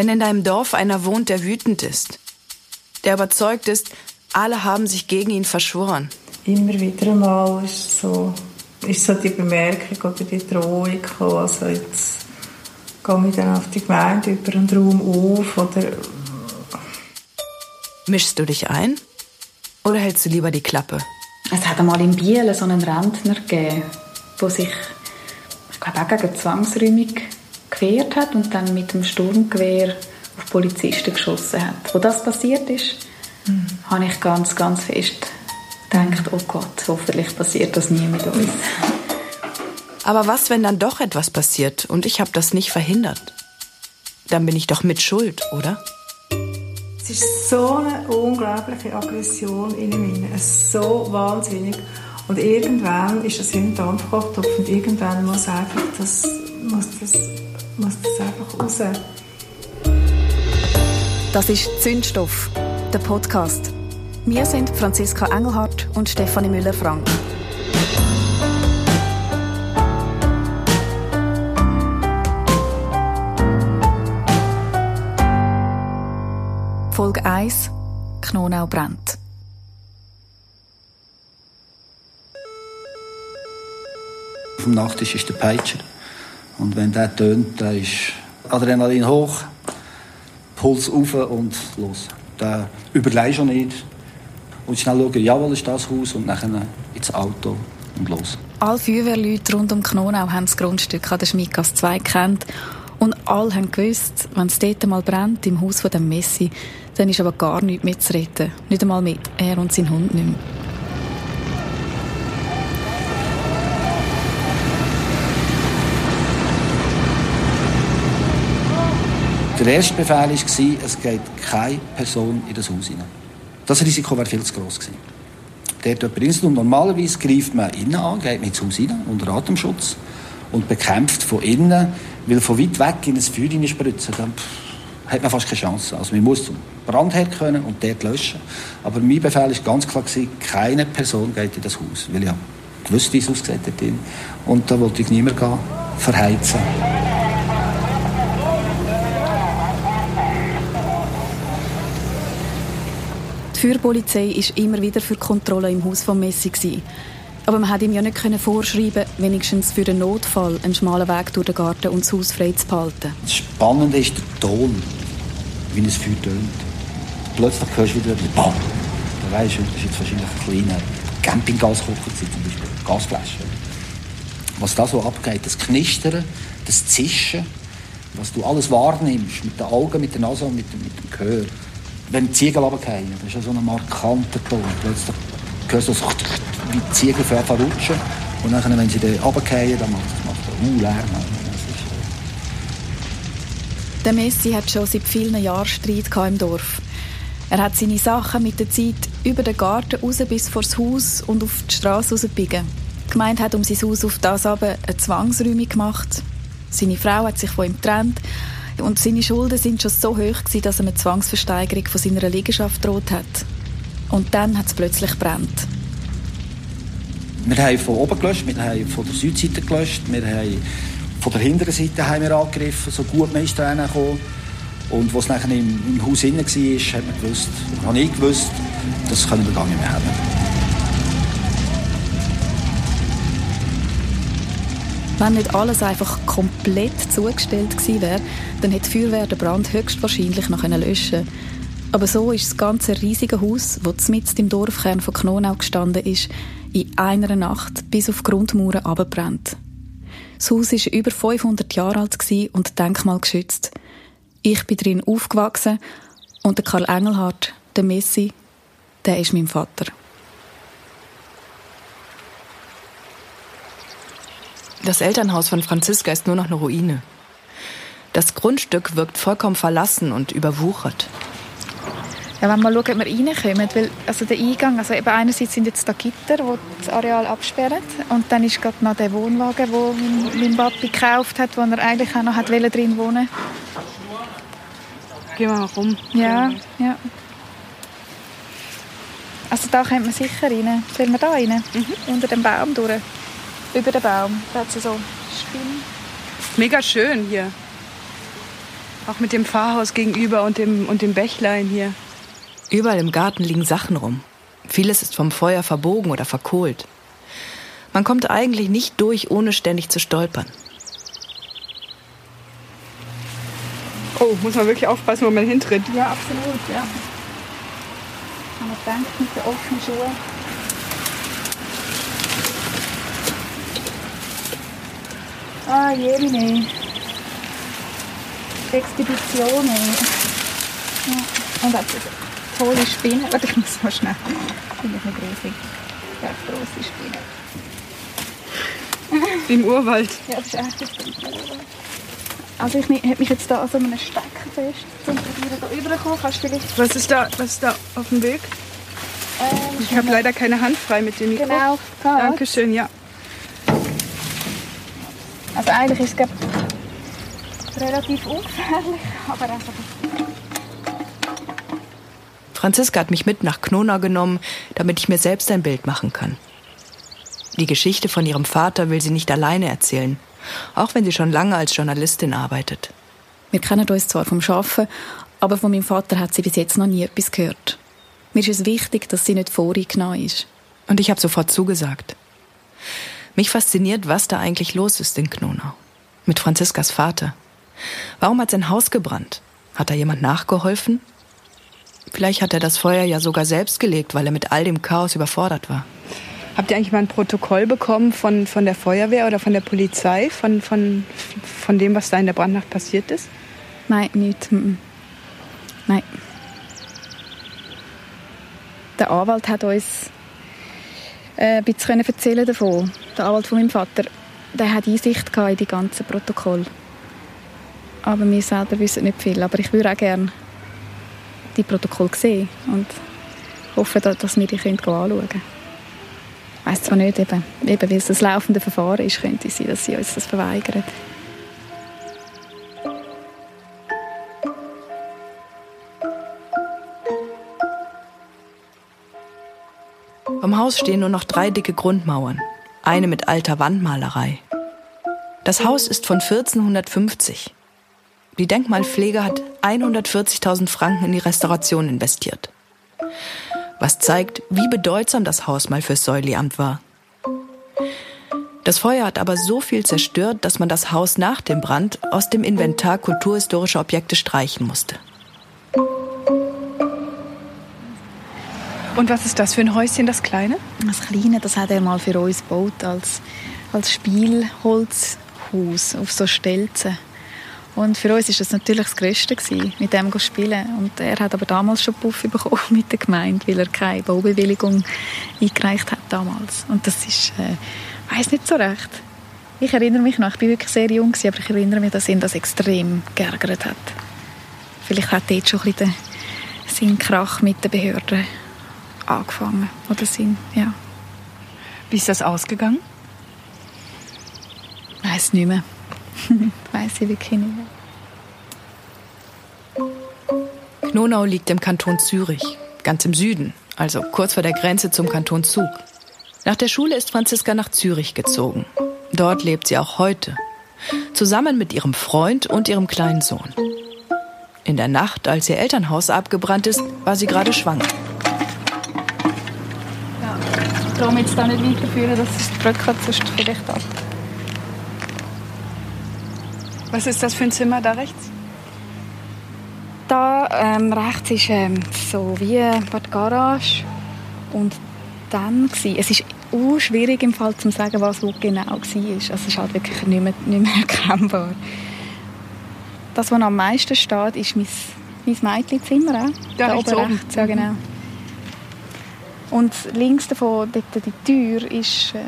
Wenn in deinem Dorf einer wohnt, der wütend ist, der überzeugt ist, alle haben sich gegen ihn verschworen. Immer wieder einmal ist so, ist so die Bemerkung oder die Drohung gekommen, also jetzt gehe ich dann auf die Gemeinde über einen Raum auf oder... Mischst du dich ein oder hältst du lieber die Klappe? Es hat einmal in Biel so einen Rentner gegeben, der sich, ich glaube, auch gegen Zwangsräumung gewehrt hat und dann mit dem Sturmgewehr auf Polizisten geschossen hat. Wo das passiert ist, mhm. habe ich ganz, ganz fest gedacht, oh Gott, hoffentlich passiert das nie mit uns. Aber was, wenn dann doch etwas passiert und ich habe das nicht verhindert? Dann bin ich doch mit Schuld, oder? Es ist so eine unglaubliche Aggression in ihm, so wahnsinnig. Und irgendwann ist das im Dampfkochtopf und irgendwann muss einfach das, muss das, muss das einfach raus. Das ist Zündstoff, der Podcast. Wir sind Franziska Engelhardt und Stefanie Müller-Frank. Folge 1 Knonau brennt. Auf dem Nachttisch ist der Peitscher. Und wenn der tönt, dann ist Adrenalin hoch. Puls auf und los. Da überleih schon nicht. Und schnell schauen, jawohl, ist das Haus und dann ins Auto und los. Alle Feuerwehrleute rund um Knonau haben das Grundstück an der Schmiedgasse 2 gekannt. Und alle haben gewusst, wenn es dort mal brennt, im Haus von dem Messi, dann ist aber gar nichts mehr zu retten. Nicht einmal mit er und sein Hund nicht mehr. Der erste Befehl war, es geht keine Person in das Haus hinein. Das Risiko wäre viel zu groß gewesen. Dort jemand und normalerweise greift man innen an, geht ins Haus hinein, unter Atemschutz und bekämpft von innen, weil von weit weg in ein Feuer spritzen, dann hat man fast keine Chance. Also man muss zum Brandherd können und dort löschen. Aber mein Befehl war ganz klar, gewesen, keine Person geht in das Haus, weil ich wusste, wie es aussieht. Und da wollte ich niemand verheizen. Die Feuerpolizei war immer wieder für Kontrolle im Haus von Messi. Aber man konnte ihm ja nicht vorschreiben, wenigstens für den Notfall einen schmalen Weg durch den Garten und das Haus frei zu behalten. Das Spannende ist der Ton, wie ein Feuer tönt. Plötzlich hörst du wieder BAM! Da weisst du, das ist jetzt wahrscheinlich ein kleiner Campinggaskocher, zum Beispiel Gasflasche. Was da so abgeht, das Knistern, das Zischen, was du alles wahrnimmst, mit den Augen, mit der Nase und mit, mit dem Gehör wenn die Ziegel runterfallen, das ist ja so ein markanter Ton. Plötzlich hörst du so, wie die Ziegel verrutschen. Und dann, wenn sie dann runterfallen, dann macht es macht uh, Lärm. Der Messi hat schon seit vielen Jahren Streit im Dorf. Er hat seine Sachen mit der Zeit über den Garten raus bis vor das Haus und auf die Straße rausgebiegen. Die Gemeinde hat um sein Haus auf das aber eine Zwangsräumung gemacht. Seine Frau hat sich von ihm getrennt und seine Schulden sind schon so hoch gewesen, dass er eine Zwangsversteigerung von seiner Liegenschaft droht hat. Und dann hat es plötzlich brennt. Wir haben von oben gelöscht, wir haben von der Südseite gelöscht, wir haben von der hinteren Seite haben wir angegriffen, so gut wir kommen. Und was nachher im, im Haus innen war, hat man gewusst, habe ich gewusst, das können wir gar nicht mehr haben. Wenn nicht alles einfach komplett zugestellt gewesen wäre, dann hätte die Feuerwehr den Brand höchstwahrscheinlich noch löschen. Aber so ist das ganze riesige Haus, das mitten im Dorfkern von Knonau gestanden ist, in einer Nacht bis auf Grundmauern abgebrannt. Das Haus war über 500 Jahre alt und denkmalgeschützt. Ich bin drin aufgewachsen und der Karl Engelhardt, der Messi, der ist mein Vater. Das Elternhaus von Franziska ist nur noch eine Ruine. Das Grundstück wirkt vollkommen verlassen und überwuchert. Ja, wenn wir schauen, ob wir reinkommen, weil also der Eingang, also eben einerseits sind jetzt da Gitter, die das Areal absperren und dann ist gerade noch der Wohnwagen, den mein, mein Papi gekauft hat, wo er eigentlich auch noch hat drin wohnen Gehen wir mal rum. Ja, ja. Also da kommt man sicher rein. Sollen wir da rein? Mhm. Unter dem Baum durch? Über den Baum. Da hat sie so Spinnen. Mega schön hier. Auch mit dem Pfarrhaus gegenüber und dem, und dem Bächlein hier. Überall im Garten liegen Sachen rum. Vieles ist vom Feuer verbogen oder verkohlt. Man kommt eigentlich nicht durch, ohne ständig zu stolpern. Oh, muss man wirklich aufpassen, wo man hintritt. Ja, absolut, ja. Man denkt mit den offenen Ah, Jemine. Expeditionen. Ja. Und auch tolle Spinnen. Warte, ich muss mal schnell. Finde ich nicht gruselig. Ja, grosse Spinnen. Wie im Urwald. Ja, das ist echt ein Also ich habe mich jetzt da an so einem Stecker fest, um da rüberzukommen. Kannst du vielleicht... Was ist da, was ist da auf dem Weg? Ähm, ich habe leider keine Hand frei mit dem Mikro. Genau. Dankeschön, ja. Also eigentlich ist es relativ ungefährlich, aber einfach... Franziska hat mich mit nach Knona genommen, damit ich mir selbst ein Bild machen kann. Die Geschichte von ihrem Vater will sie nicht alleine erzählen, auch wenn sie schon lange als Journalistin arbeitet. Wir kennen uns zwar vom Schaffen, aber von meinem Vater hat sie bis jetzt noch nie etwas gehört. Mir ist es wichtig, dass sie nicht voreingenommen ist. Und ich habe sofort zugesagt. Mich fasziniert, was da eigentlich los ist in Knonau. Mit Franziskas Vater. Warum hat sein Haus gebrannt? Hat da jemand nachgeholfen? Vielleicht hat er das Feuer ja sogar selbst gelegt, weil er mit all dem Chaos überfordert war. Habt ihr eigentlich mal ein Protokoll bekommen von, von der Feuerwehr oder von der Polizei, von, von, von dem, was da in der Brandnacht passiert ist? Nein, nicht. Nein. Der Anwalt hat uns äh, ein bisschen erzählen davon. Der Anwalt von meinem Vater, der hat Einsicht in die ganzen Protokolle. Aber wir selber wissen nicht viel. Aber ich würde auch gerne die Protokolle sehen und hoffe, dass wir die anschauen können. Ich weiss zwar nicht, eben, eben weil es ein laufendes Verfahren ist, könnte es sein, dass sie uns das verweigern. Vom Haus stehen nur noch drei dicke Grundmauern, eine mit alter Wandmalerei. Das Haus ist von 1450. Die Denkmalpflege hat 140.000 Franken in die Restauration investiert. Was zeigt, wie bedeutsam das Haus mal fürs Säuliamt war. Das Feuer hat aber so viel zerstört, dass man das Haus nach dem Brand aus dem Inventar kulturhistorischer Objekte streichen musste. Und was ist das für ein Häuschen, das kleine? Das kleine, das hat er mal für uns gebaut als, als Spielholzhaus auf so Stelzen. Und für uns war das natürlich das Größte, gewesen, mit dem zu spielen. Und er hat aber damals schon Puff bekommen mit der Gemeinde, weil er keine Baubewilligung eingereicht hat damals. Und das ist, äh, weiß nicht so recht. Ich erinnere mich noch, ich war wirklich sehr jung, aber ich erinnere mich, dass ihn das extrem geärgert hat. Vielleicht hat dort schon ein bisschen sein Krach mit den Behörden angefangen. Oder Sinn, ja. Wie ist das ausgegangen? Weiß nicht mehr. weiß ich wirklich nicht mehr. Knonau liegt im Kanton Zürich, ganz im Süden, also kurz vor der Grenze zum Kanton Zug. Nach der Schule ist Franziska nach Zürich gezogen. Dort lebt sie auch heute, zusammen mit ihrem Freund und ihrem kleinen Sohn. In der Nacht, als ihr Elternhaus abgebrannt ist, war sie gerade schwanger darum jetzt da nicht weiterführen, dass es drückt, sonst vielleicht ab. Was ist das für ein Zimmer da rechts? Da ähm, rechts ist ähm, so wie die Garage und dann war. Es ist auch schwierig im Fall zu sagen, was wo genau war. Also es ist halt wirklich nicht mehr, nicht mehr erkennbar. Das, was am meisten steht, ist mein, mein Mädchenzimmer. Da, da oben rechts, ja genau. Und links davon, dort die Tür, ist äh,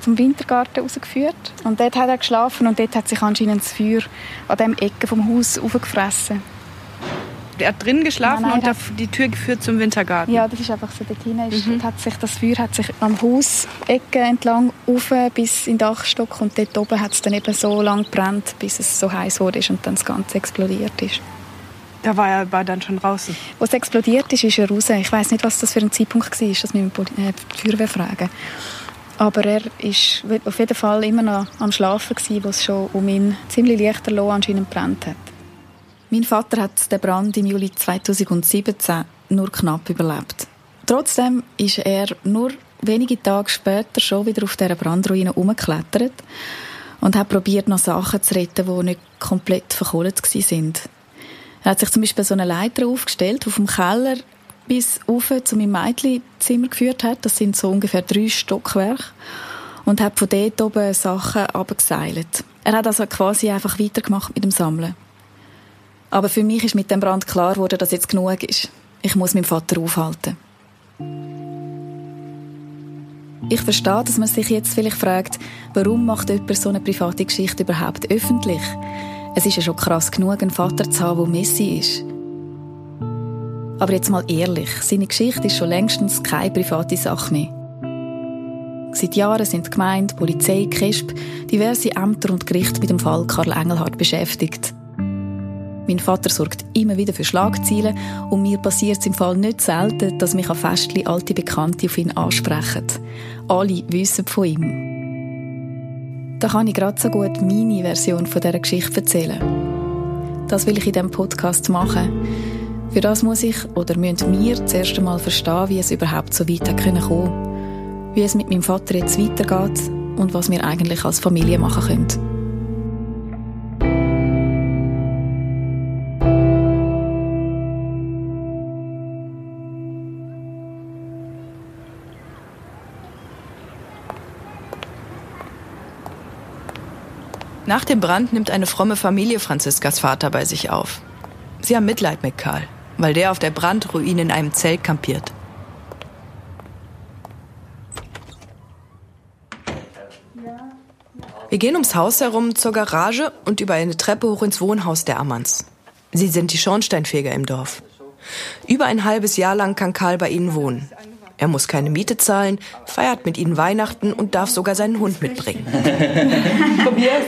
zum Wintergarten rausgeführt. Und dort hat er geschlafen und dort hat sich anscheinend das Feuer an dem Ecke vom Haus aufgefressen. Er hat drin geschlafen nein, nein, und die Tür geführt zum Wintergarten? Ja, das ist einfach so. Dort hinein mhm. hat sich, das Feuer hat sich am Hausecke entlang auf bis in den Dachstock und dort oben hat es dann eben so lange gebrannt, bis es so heiß wurde und dann das Ganze explodiert ist. Da war er war dann schon draußen. Als es explodiert ist, ist er raus. Ich weiß nicht, was das für ein Zeitpunkt war, das wir äh, die Feuerwehr fragen. Aber er war auf jeden Fall immer noch am Schlafen, wo es schon um ihn ziemlich lichterloh anscheinend brennt hat. Mein Vater hat den Brand im Juli 2017 nur knapp überlebt. Trotzdem ist er nur wenige Tage später schon wieder auf dieser Brandruine umgeklettert und hat probiert, noch Sachen zu retten, die nicht komplett verkohlt sind. Er hat sich zum Beispiel so eine Leiter aufgestellt, die vom Keller bis auf zu meinem Mädchenzimmer geführt hat. Das sind so ungefähr drei Stockwerke. Und hat von dort oben Sachen abgeseilt. Er hat also quasi einfach weitergemacht mit dem Sammeln. Aber für mich ist mit dem Brand klar geworden, dass jetzt genug ist. Ich muss meinen Vater aufhalten. Ich verstehe, dass man sich jetzt vielleicht fragt, warum macht jemand so eine private Geschichte überhaupt öffentlich? Es ist ja schon krass genug, einen Vater zu haben, der Messi ist. Aber jetzt mal ehrlich, seine Geschichte ist schon längstens keine private Sache mehr. Seit Jahren sind die Gemeinde, Polizei, KESP, diverse Ämter und Gerichte mit dem Fall Karl Engelhardt beschäftigt. Mein Vater sorgt immer wieder für Schlagzeilen und mir passiert es im Fall nicht selten, dass mich an Festli alte Bekannte auf ihn ansprechen. Alle wissen von ihm. Da kann ich gerade so gut meine Version von dieser Geschichte erzählen. Das will ich in diesem Podcast machen. Für das muss ich oder müssen wir zuerst einmal verstehen, wie es überhaupt so weit kommen konnte. Wie es mit meinem Vater jetzt weitergeht und was wir eigentlich als Familie machen können. Nach dem Brand nimmt eine fromme Familie Franziskas Vater bei sich auf. Sie haben Mitleid mit Karl, weil der auf der Brandruine in einem Zelt kampiert. Wir gehen ums Haus herum zur Garage und über eine Treppe hoch ins Wohnhaus der Ammanns. Sie sind die Schornsteinfeger im Dorf. Über ein halbes Jahr lang kann Karl bei ihnen wohnen. Er muss keine Miete zahlen, feiert mit ihnen Weihnachten und darf sogar seinen Hund mitbringen. Probier's.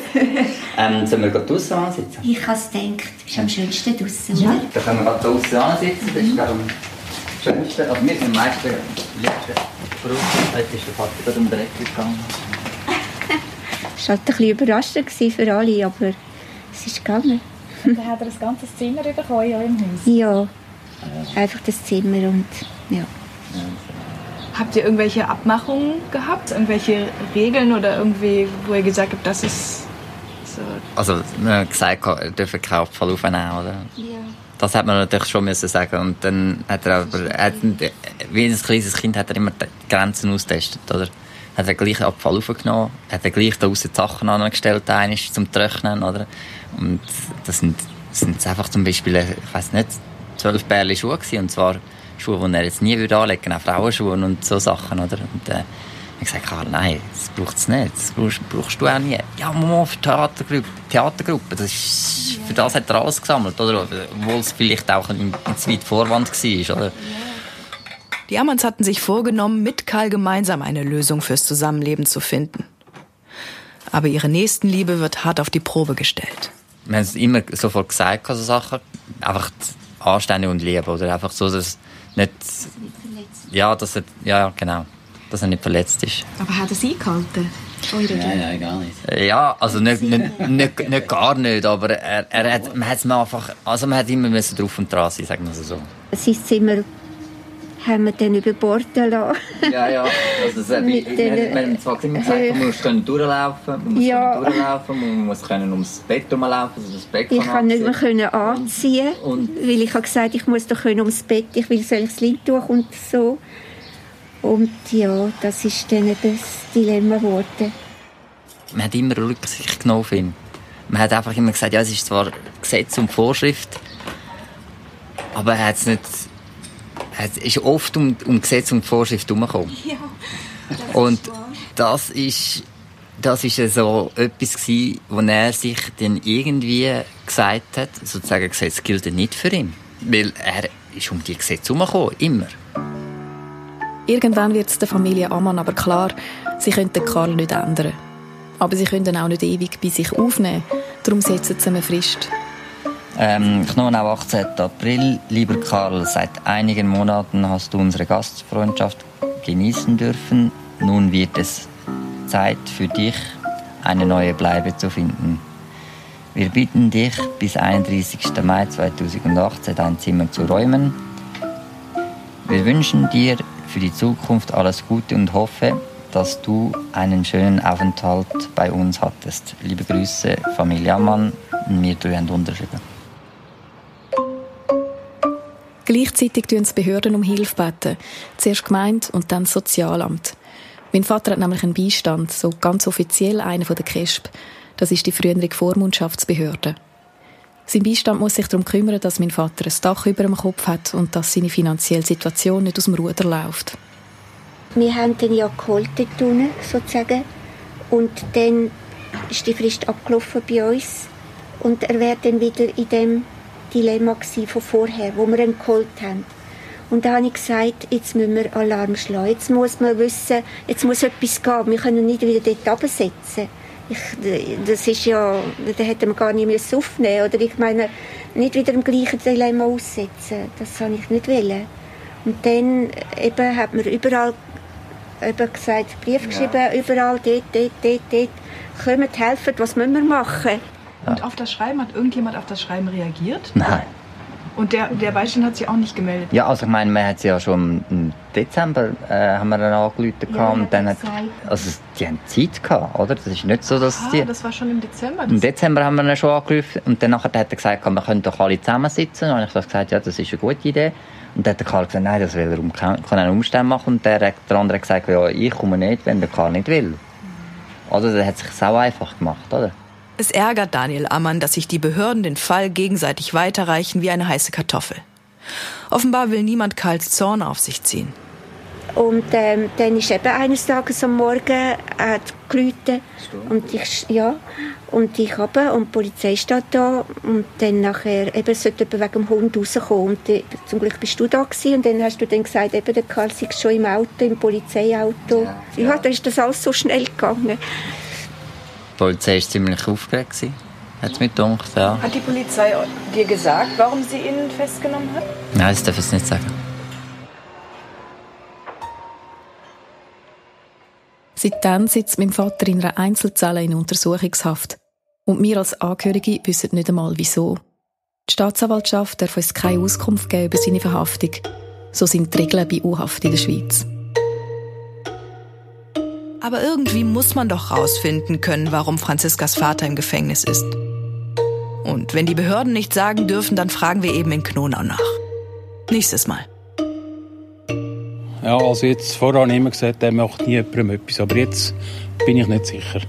ähm, sollen wir draußen ansitzen? Ich habe es gedacht, es ist am schönsten draußen. Ja. Dann können wir gerade draußen ansitzen. Das ist am schönsten. Also wir sind am meisten liebsten. Heute ist der Vater gerade um die Ecke gegangen. Es war halt ein bisschen überraschend für alle, aber es ist gegangen. Und dann hat er ein ganzes Zimmer bekommen in eurem Haus? Ja, einfach das Zimmer und ja. Habt ihr irgendwelche Abmachungen gehabt? Irgendwelche Regeln oder irgendwie, wo ihr gesagt habt, das ist so? Also, wir haben gesagt, er dürfen keinen Abfall aufnehmen, oder? Ja. Das hat man natürlich schon müssen sagen. Und dann hat er aber, er hat, wie ein kleines Kind, hat er immer die Grenzen austestet, oder? Hat er gleich Abfall aufgenommen, hat er gleich da draussen die Sachen angestellt, eines zum Trocknen, oder? Und das sind, das sind einfach zum Beispiel, ich weiß nicht, zwölf Bärli Schuhe gewesen, und zwar Schuhe, die er jetzt nie würde anlegen würde, auch Frauenschuhe und so Sachen, oder? Und, äh, ich gesagt, Karl, nein, das braucht es nicht. Das brauchst, brauchst, du auch nie. Ja, Mama, für Theatergruppe. Theatergruppe das ist, für das hat er alles gesammelt, oder? Obwohl es vielleicht auch ein, ein zu weit Vorwand war, oder? Die Ammanns hatten sich vorgenommen, mit Karl gemeinsam eine Lösung fürs Zusammenleben zu finden. Aber ihre Nächstenliebe wird hart auf die Probe gestellt. Wir haben es immer sofort gesagt, so Sachen. Einfach anständig und lieb, oder? Einfach so, dass nicht, ja, dass er, ja, genau, dass er nicht verletzt ist. Aber hat er es eingehalten? Nein, nein, gar nicht. Ja, also nicht, nicht, nicht, nicht gar nicht, aber er, er hat, man hat es einfach, also man hat immer müssen drauf und dran sein, sagen wir so. Sein Zimmer haben wir dann über Bord lassen. Ja, ja. Also es, Mit wir, den, wir haben zwar immer gesagt, man muss können durchlaufen, man muss ja. können durchlaufen, man muss können ums Bett herumlaufen, also das Bett Ich kann nicht mehr können anziehen, und, weil ich habe gesagt, ich muss doch können ums Bett, ich will solches Lindtuch und so. Und ja, das ist dann das Dilemma geworden. Man hat immer Rücksicht genommen auf ihn. Man hat einfach immer gesagt, ja, es ist zwar Gesetz und Vorschrift, aber er hat es nicht es ist oft um, um Gesetz und Vorschrift herumgekommen. Ja, das und das ist, das ist so etwas gewesen, wo er sich dann irgendwie gesagt hat, sozusagen, Gesetz gilt nicht für ihn. Weil er ist um die Gesetze herumgekommen, immer. Irgendwann wird es der Familie Ammann aber klar, sie können den Karl nicht ändern. Aber sie können ihn auch nicht ewig bei sich aufnehmen. Darum setzen sie eine Frist. Ähm, Knonau, 18. April. Lieber Karl, seit einigen Monaten hast du unsere Gastfreundschaft genießen dürfen. Nun wird es Zeit für dich, eine neue Bleibe zu finden. Wir bitten dich, bis 31. Mai 2018 dein Zimmer zu räumen. Wir wünschen dir für die Zukunft alles Gute und hoffe, dass du einen schönen Aufenthalt bei uns hattest. Liebe Grüße, Familie Ammann. Wir drei haben unterschrieben. Gleichzeitig bitten die Behörden um Hilfe. Beten. Zuerst Gemeinde und dann das Sozialamt. Mein Vater hat nämlich einen Beistand, so ganz offiziell einer von der KESB. Das ist die frühere Vormundschaftsbehörde. Sein Beistand muss sich darum kümmern, dass mein Vater ein Dach über dem Kopf hat und dass seine finanzielle Situation nicht aus dem Ruder läuft. Wir haben den ja geholt dort sozusagen. Und dann ist die Frist abgelaufen bei uns. Und er wäre dann wieder in dem Dilemma von vorher, wo wir ihn geholt haben. Und da habe ich gesagt, jetzt müssen wir Alarm schlagen. Jetzt muss man wissen, jetzt muss etwas gehen. Wir können nicht wieder dort absetzen. Ich, das ist ja, da hätte man gar nicht mehr aufnehmen Oder ich meine, nicht wieder im gleichen Dilemma aussetzen. Das habe ich nicht wollen. Und dann eben hat man überall eben gesagt, Brief ja. geschrieben, überall, dort, dort, dort, dort. Kommt, helfen, was müssen wir machen? Und auf das Schreiben, hat irgendjemand auf das Schreiben reagiert? Nein. Und der, der Beistand hat sich auch nicht gemeldet? Ja, also ich meine, man hat sie ja schon im Dezember äh, haben wir dann angerufen ja, und dann hat, also die haben Zeit gehabt, oder? Das ist nicht so, dass Aha, die... das war schon im Dezember? Im Dezember haben wir dann schon angerufen und dann hat er gesagt, wir können doch alle zusammensitzen. Und ich habe gesagt, ja, das ist eine gute Idee. Und dann hat der Karl gesagt, nein, das will er um keinen Umstand machen. Und der, der andere hat gesagt, ja, ich komme nicht, wenn der Karl nicht will. Oder? Der hat sich auch einfach gemacht, oder? Es ärgert Daniel Ammann, dass sich die Behörden den Fall gegenseitig weiterreichen wie eine heiße Kartoffel. Offenbar will niemand Karls Zorn auf sich ziehen. Und ähm, dann ist eben eines Tages am Morgen hat geläutet und ich ja und ich habe und die Polizei steht da und dann nachher eben sollte wegen dem Hund rauskommen und die, zum Glück bist du da gewesen und dann hast du dann gesagt eben der Karl sei schon im Auto im Polizeiauto ja, ja. ja dann ist das alles so schnell gegangen die Polizei war ziemlich aufgeregt. Hat es mir gedacht, ja. Hat die Polizei dir gesagt, warum sie ihn festgenommen hat? Nein, das darf ich nicht sagen. Seitdem sitzt mein Vater in einer Einzelzelle in Untersuchungshaft. Und wir als Angehörige wissen nicht einmal, wieso. Die Staatsanwaltschaft darf uns keine Auskunft geben über seine Verhaftung. So sind die Regeln bei U-Haft in der Schweiz. Aber irgendwie muss man doch rausfinden können, warum Franziskas Vater im Gefängnis ist. Und wenn die Behörden nicht sagen dürfen, dann fragen wir eben in Knonau nach. Nächstes Mal. Ja, also jetzt vorher immer gesagt, er macht nie jemandem etwas, aber jetzt bin ich nicht sicher.